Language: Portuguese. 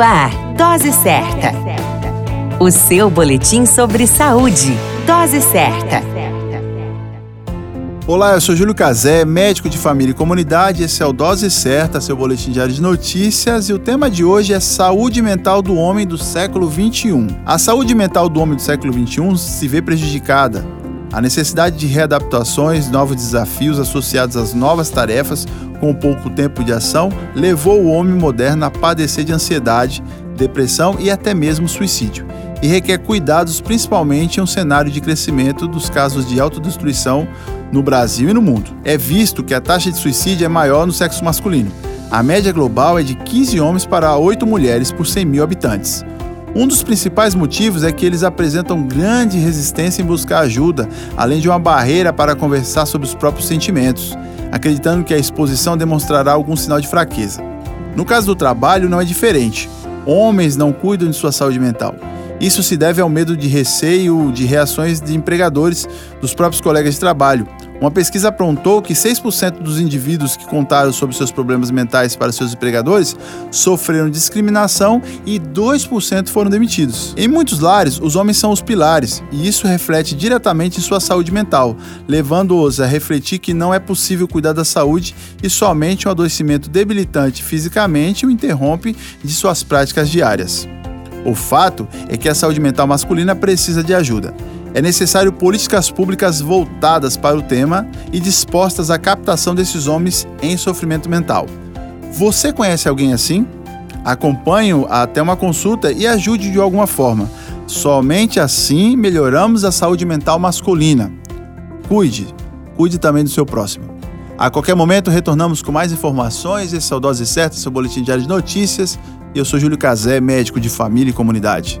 Ar, Dose Certa. O seu boletim sobre saúde. Dose Certa. Olá, eu sou Júlio Cazé, médico de família e comunidade. Esse é o Dose Certa, seu boletim diário de notícias. E o tema de hoje é saúde mental do homem do século XXI. A saúde mental do homem do século XXI se vê prejudicada. A necessidade de readaptações, novos desafios associados às novas tarefas, com pouco tempo de ação, levou o homem moderno a padecer de ansiedade, depressão e até mesmo suicídio, e requer cuidados principalmente em um cenário de crescimento dos casos de autodestruição no Brasil e no mundo. É visto que a taxa de suicídio é maior no sexo masculino. A média global é de 15 homens para 8 mulheres por 100 mil habitantes. Um dos principais motivos é que eles apresentam grande resistência em buscar ajuda, além de uma barreira para conversar sobre os próprios sentimentos acreditando que a exposição demonstrará algum sinal de fraqueza. No caso do trabalho, não é diferente. Homens não cuidam de sua saúde mental. Isso se deve ao medo de receio de reações de empregadores dos próprios colegas de trabalho, uma pesquisa apontou que 6% dos indivíduos que contaram sobre seus problemas mentais para seus empregadores sofreram discriminação e 2% foram demitidos. Em muitos lares, os homens são os pilares, e isso reflete diretamente em sua saúde mental, levando-os a refletir que não é possível cuidar da saúde e somente um adoecimento debilitante fisicamente o interrompe de suas práticas diárias. O fato é que a saúde mental masculina precisa de ajuda. É necessário políticas públicas voltadas para o tema e dispostas à captação desses homens em sofrimento mental. Você conhece alguém assim? Acompanhe-o até uma consulta e ajude de alguma forma. Somente assim melhoramos a saúde mental masculina. Cuide, cuide também do seu próximo. A qualquer momento retornamos com mais informações. Esse é o seu boletim diário de notícias. E eu sou Júlio Cazé, médico de família e comunidade.